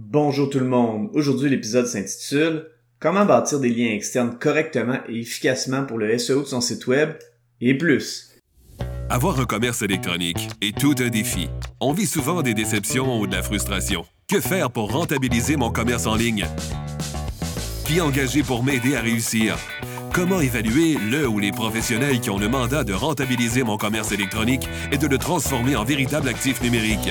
Bonjour tout le monde. Aujourd'hui, l'épisode s'intitule Comment bâtir des liens externes correctement et efficacement pour le SEO de son site web et plus. Avoir un commerce électronique est tout un défi. On vit souvent des déceptions ou de la frustration. Que faire pour rentabiliser mon commerce en ligne? Qui engager pour m'aider à réussir? Comment évaluer le ou les professionnels qui ont le mandat de rentabiliser mon commerce électronique et de le transformer en véritable actif numérique?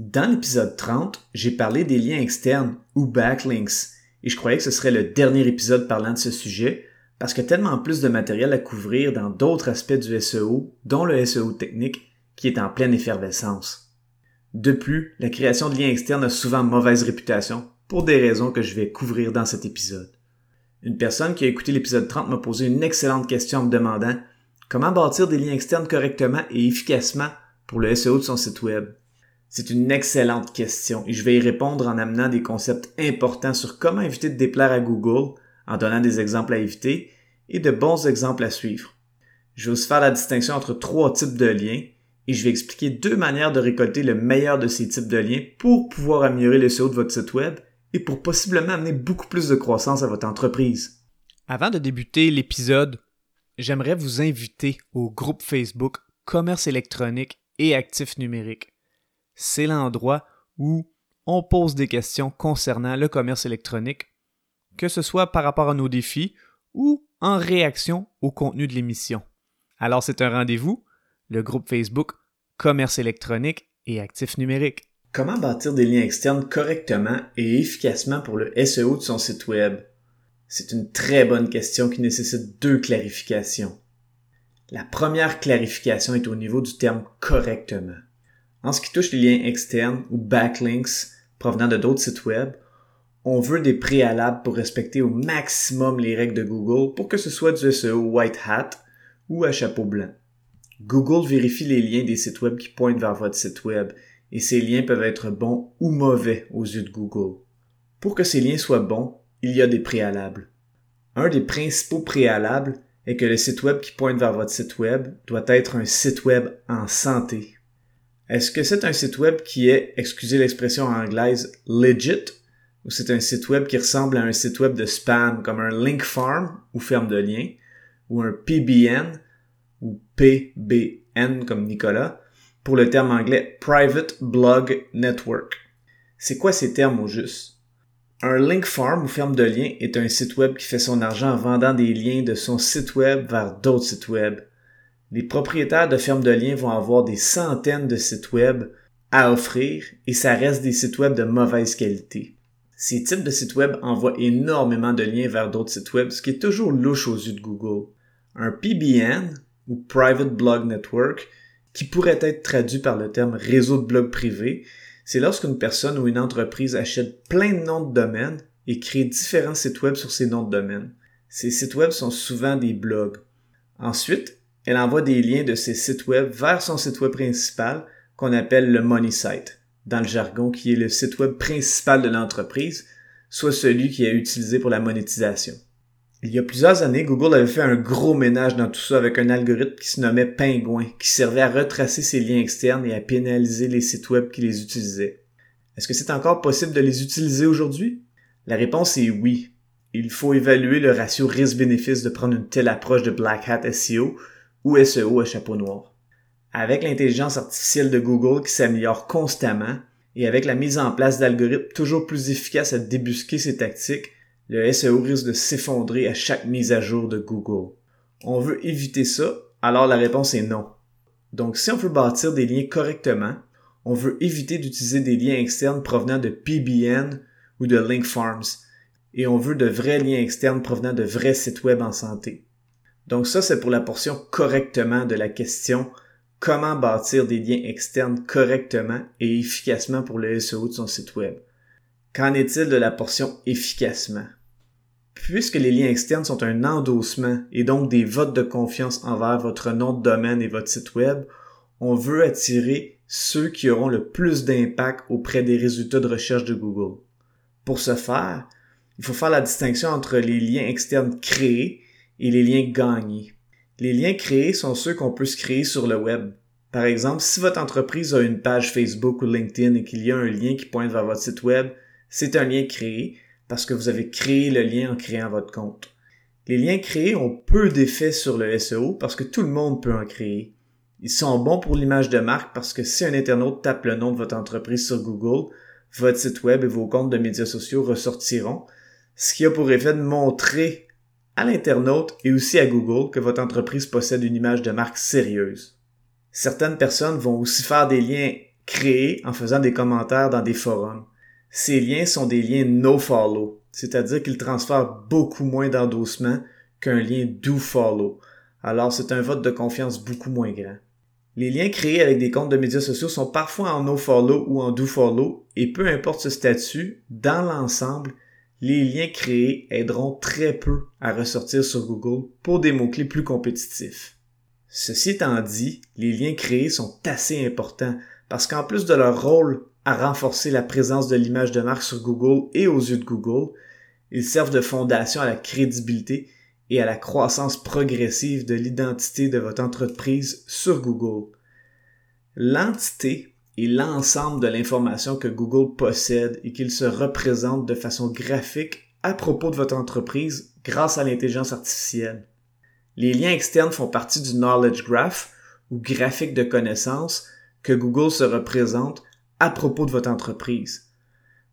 Dans l'épisode 30, j'ai parlé des liens externes ou backlinks et je croyais que ce serait le dernier épisode parlant de ce sujet parce que tellement plus de matériel à couvrir dans d'autres aspects du SEO, dont le SEO technique qui est en pleine effervescence. De plus, la création de liens externes a souvent mauvaise réputation pour des raisons que je vais couvrir dans cet épisode. Une personne qui a écouté l'épisode 30 m'a posé une excellente question en me demandant comment bâtir des liens externes correctement et efficacement pour le SEO de son site web? C'est une excellente question et je vais y répondre en amenant des concepts importants sur comment éviter de déplaire à Google, en donnant des exemples à éviter et de bons exemples à suivre. Je vais aussi faire la distinction entre trois types de liens et je vais expliquer deux manières de récolter le meilleur de ces types de liens pour pouvoir améliorer le SEO de votre site web et pour possiblement amener beaucoup plus de croissance à votre entreprise. Avant de débuter l'épisode, j'aimerais vous inviter au groupe Facebook Commerce électronique et actifs numériques c'est l'endroit où on pose des questions concernant le commerce électronique, que ce soit par rapport à nos défis ou en réaction au contenu de l'émission. Alors c'est un rendez-vous, le groupe Facebook Commerce électronique et actifs numériques. Comment bâtir des liens externes correctement et efficacement pour le SEO de son site web? C'est une très bonne question qui nécessite deux clarifications. La première clarification est au niveau du terme correctement. En ce qui touche les liens externes ou backlinks provenant de d'autres sites web, on veut des préalables pour respecter au maximum les règles de Google pour que ce soit du SEO white hat ou à chapeau blanc. Google vérifie les liens des sites web qui pointent vers votre site web et ces liens peuvent être bons ou mauvais aux yeux de Google. Pour que ces liens soient bons, il y a des préalables. Un des principaux préalables est que le site web qui pointe vers votre site web doit être un site web en santé est-ce que c'est un site web qui est, excusez l'expression anglaise, legit, ou c'est un site web qui ressemble à un site web de spam comme un link farm ou ferme de liens, ou un PBN ou PBN comme Nicolas, pour le terme anglais Private Blog Network? C'est quoi ces termes au juste? Un link farm ou ferme de liens est un site web qui fait son argent en vendant des liens de son site web vers d'autres sites web les propriétaires de fermes de liens vont avoir des centaines de sites web à offrir et ça reste des sites web de mauvaise qualité. Ces types de sites web envoient énormément de liens vers d'autres sites web, ce qui est toujours louche aux yeux de Google. Un PBN, ou Private Blog Network, qui pourrait être traduit par le terme réseau de blog privé, c'est lorsqu'une personne ou une entreprise achète plein de noms de domaine et crée différents sites web sur ces noms de domaine. Ces sites web sont souvent des blogs. Ensuite, elle envoie des liens de ses sites web vers son site web principal qu'on appelle le money site, dans le jargon qui est le site web principal de l'entreprise, soit celui qui est utilisé pour la monétisation. Il y a plusieurs années, Google avait fait un gros ménage dans tout ça avec un algorithme qui se nommait Pingouin, qui servait à retracer ses liens externes et à pénaliser les sites web qui les utilisaient. Est-ce que c'est encore possible de les utiliser aujourd'hui? La réponse est oui. Il faut évaluer le ratio risque-bénéfice de prendre une telle approche de Black Hat SEO ou SEO à chapeau noir. Avec l'intelligence artificielle de Google qui s'améliore constamment et avec la mise en place d'algorithmes toujours plus efficaces à débusquer ces tactiques, le SEO risque de s'effondrer à chaque mise à jour de Google. On veut éviter ça, alors la réponse est non. Donc si on veut bâtir des liens correctement, on veut éviter d'utiliser des liens externes provenant de PBN ou de Link Farms, et on veut de vrais liens externes provenant de vrais sites web en santé. Donc ça, c'est pour la portion correctement de la question comment bâtir des liens externes correctement et efficacement pour le SEO de son site web. Qu'en est-il de la portion efficacement? Puisque les liens externes sont un endossement et donc des votes de confiance envers votre nom de domaine et votre site web, on veut attirer ceux qui auront le plus d'impact auprès des résultats de recherche de Google. Pour ce faire, il faut faire la distinction entre les liens externes créés et les liens gagnés. Les liens créés sont ceux qu'on peut se créer sur le web. Par exemple, si votre entreprise a une page Facebook ou LinkedIn et qu'il y a un lien qui pointe vers votre site web, c'est un lien créé parce que vous avez créé le lien en créant votre compte. Les liens créés ont peu d'effet sur le SEO parce que tout le monde peut en créer. Ils sont bons pour l'image de marque parce que si un internaute tape le nom de votre entreprise sur Google, votre site web et vos comptes de médias sociaux ressortiront, ce qui a pour effet de montrer à l'internaute et aussi à Google que votre entreprise possède une image de marque sérieuse. Certaines personnes vont aussi faire des liens créés en faisant des commentaires dans des forums. Ces liens sont des liens no-follow, c'est-à-dire qu'ils transfèrent beaucoup moins d'endossement qu'un lien do-follow. Alors c'est un vote de confiance beaucoup moins grand. Les liens créés avec des comptes de médias sociaux sont parfois en no-follow ou en do-follow et peu importe ce statut, dans l'ensemble, les liens créés aideront très peu à ressortir sur Google pour des mots-clés plus compétitifs. Ceci étant dit, les liens créés sont assez importants parce qu'en plus de leur rôle à renforcer la présence de l'image de marque sur Google et aux yeux de Google, ils servent de fondation à la crédibilité et à la croissance progressive de l'identité de votre entreprise sur Google. L'entité est l'ensemble de l'information que Google possède et qu'il se représente de façon graphique à propos de votre entreprise grâce à l'intelligence artificielle. Les liens externes font partie du Knowledge Graph ou graphique de connaissances que Google se représente à propos de votre entreprise.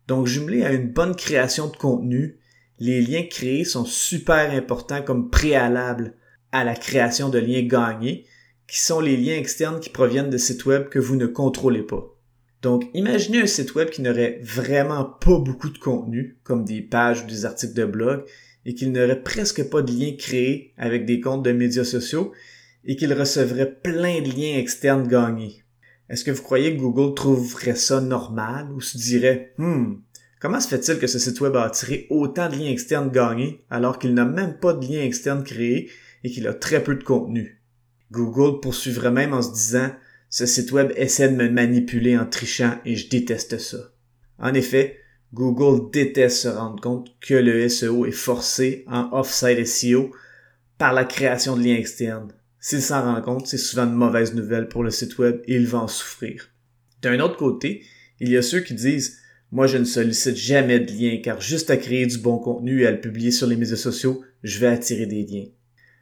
Donc, jumelé à une bonne création de contenu, les liens créés sont super importants comme préalable à la création de liens gagnés, qui sont les liens externes qui proviennent de sites web que vous ne contrôlez pas. Donc, imaginez un site web qui n'aurait vraiment pas beaucoup de contenu, comme des pages ou des articles de blog, et qu'il n'aurait presque pas de liens créés avec des comptes de médias sociaux, et qu'il recevrait plein de liens externes gagnés. Est-ce que vous croyez que Google trouverait ça normal ou se dirait, hmm, comment se fait-il que ce site web a attiré autant de liens externes gagnés alors qu'il n'a même pas de liens externes créés et qu'il a très peu de contenu? Google poursuivrait même en se disant, ce site web essaie de me manipuler en trichant et je déteste ça. En effet, Google déteste se rendre compte que le SEO est forcé en off-site SEO par la création de liens externes. S'il s'en rend compte, c'est souvent une mauvaise nouvelle pour le site web et il va en souffrir. D'un autre côté, il y a ceux qui disent moi, je ne sollicite jamais de liens car juste à créer du bon contenu et à le publier sur les médias sociaux, je vais attirer des liens.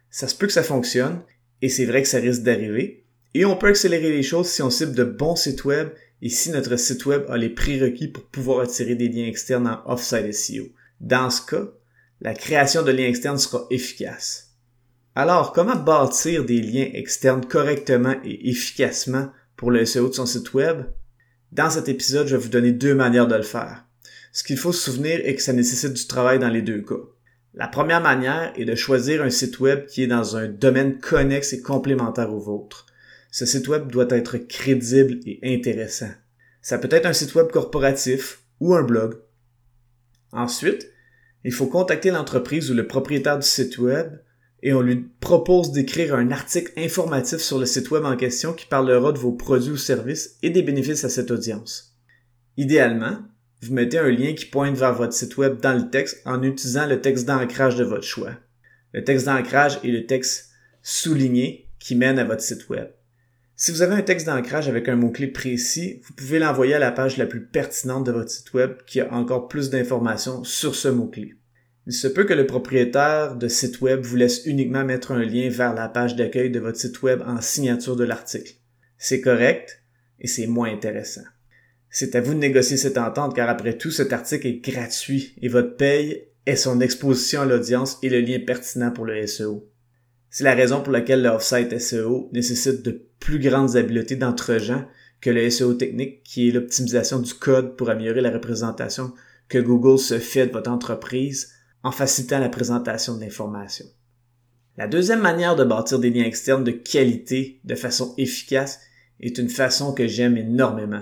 Ça se peut que ça fonctionne et c'est vrai que ça risque d'arriver. Et on peut accélérer les choses si on cible de bons sites web et si notre site web a les prérequis pour pouvoir attirer des liens externes en off-site SEO. Dans ce cas, la création de liens externes sera efficace. Alors, comment bâtir des liens externes correctement et efficacement pour le SEO de son site web? Dans cet épisode, je vais vous donner deux manières de le faire. Ce qu'il faut se souvenir est que ça nécessite du travail dans les deux cas. La première manière est de choisir un site web qui est dans un domaine connexe et complémentaire au vôtre. Ce site web doit être crédible et intéressant. Ça peut être un site web corporatif ou un blog. Ensuite, il faut contacter l'entreprise ou le propriétaire du site web et on lui propose d'écrire un article informatif sur le site web en question qui parlera de vos produits ou services et des bénéfices à cette audience. Idéalement, vous mettez un lien qui pointe vers votre site web dans le texte en utilisant le texte d'ancrage de votre choix. Le texte d'ancrage est le texte souligné qui mène à votre site web. Si vous avez un texte d'ancrage avec un mot-clé précis, vous pouvez l'envoyer à la page la plus pertinente de votre site web qui a encore plus d'informations sur ce mot-clé. Il se peut que le propriétaire de site web vous laisse uniquement mettre un lien vers la page d'accueil de votre site web en signature de l'article. C'est correct et c'est moins intéressant. C'est à vous de négocier cette entente car après tout cet article est gratuit et votre paye est son exposition à l'audience et le lien pertinent pour le SEO. C'est la raison pour laquelle le off-site SEO nécessite de plus grandes habiletés d'entre-gens que le SEO technique qui est l'optimisation du code pour améliorer la représentation que Google se fait de votre entreprise en facilitant la présentation de l'information. La deuxième manière de bâtir des liens externes de qualité de façon efficace est une façon que j'aime énormément.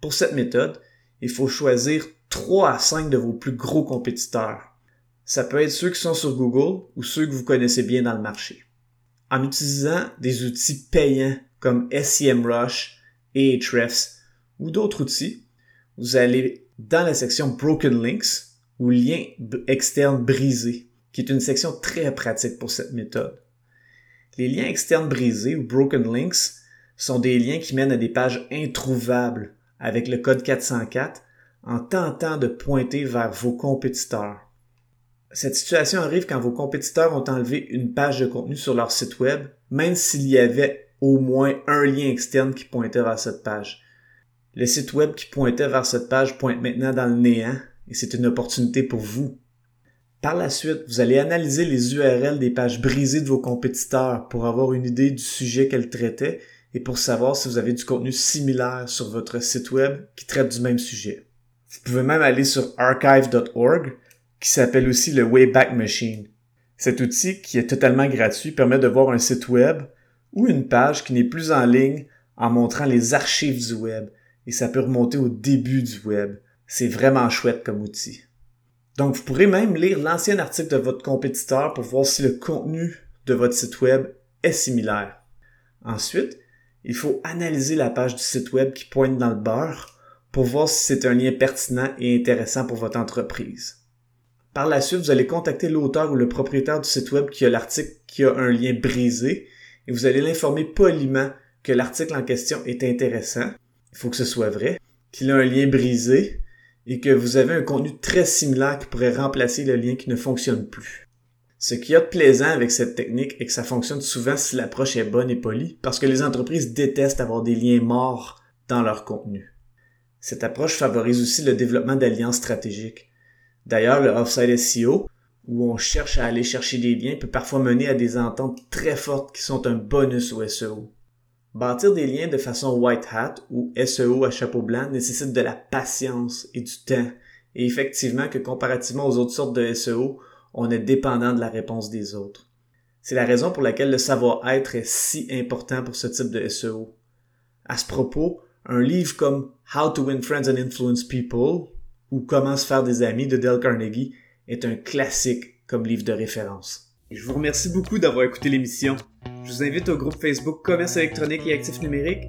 Pour cette méthode, il faut choisir 3 à 5 de vos plus gros compétiteurs. Ça peut être ceux qui sont sur Google ou ceux que vous connaissez bien dans le marché. En utilisant des outils payants comme SEMrush, Ahrefs ou d'autres outils, vous allez dans la section Broken Links ou liens externes brisés, qui est une section très pratique pour cette méthode. Les liens externes brisés ou Broken Links sont des liens qui mènent à des pages introuvables avec le code 404 en tentant de pointer vers vos compétiteurs. Cette situation arrive quand vos compétiteurs ont enlevé une page de contenu sur leur site web, même s'il y avait au moins un lien externe qui pointait vers cette page. Le site web qui pointait vers cette page pointe maintenant dans le néant et c'est une opportunité pour vous. Par la suite, vous allez analyser les URL des pages brisées de vos compétiteurs pour avoir une idée du sujet qu'elles traitaient et pour savoir si vous avez du contenu similaire sur votre site web qui traite du même sujet. Vous pouvez même aller sur archive.org qui s'appelle aussi le Wayback Machine. Cet outil qui est totalement gratuit permet de voir un site web ou une page qui n'est plus en ligne en montrant les archives du web et ça peut remonter au début du web. C'est vraiment chouette comme outil. Donc vous pourrez même lire l'ancien article de votre compétiteur pour voir si le contenu de votre site web est similaire. Ensuite, il faut analyser la page du site web qui pointe dans le beurre pour voir si c'est un lien pertinent et intéressant pour votre entreprise. Par la suite, vous allez contacter l'auteur ou le propriétaire du site web qui a l'article qui a un lien brisé et vous allez l'informer poliment que l'article en question est intéressant, il faut que ce soit vrai, qu'il a un lien brisé et que vous avez un contenu très similaire qui pourrait remplacer le lien qui ne fonctionne plus. Ce qui y a de plaisant avec cette technique est que ça fonctionne souvent si l'approche est bonne et polie, parce que les entreprises détestent avoir des liens morts dans leur contenu. Cette approche favorise aussi le développement d'alliances stratégiques. D'ailleurs, le offsite SEO, où on cherche à aller chercher des liens, peut parfois mener à des ententes très fortes qui sont un bonus au SEO. Bâtir des liens de façon white hat ou SEO à chapeau blanc nécessite de la patience et du temps, et effectivement que comparativement aux autres sortes de SEO, on est dépendant de la réponse des autres. C'est la raison pour laquelle le savoir-être est si important pour ce type de SEO. À ce propos, un livre comme How to Win Friends and Influence People ou Comment se faire des amis de Dale Carnegie est un classique comme livre de référence. Je vous remercie beaucoup d'avoir écouté l'émission. Je vous invite au groupe Facebook Commerce électronique et actifs numériques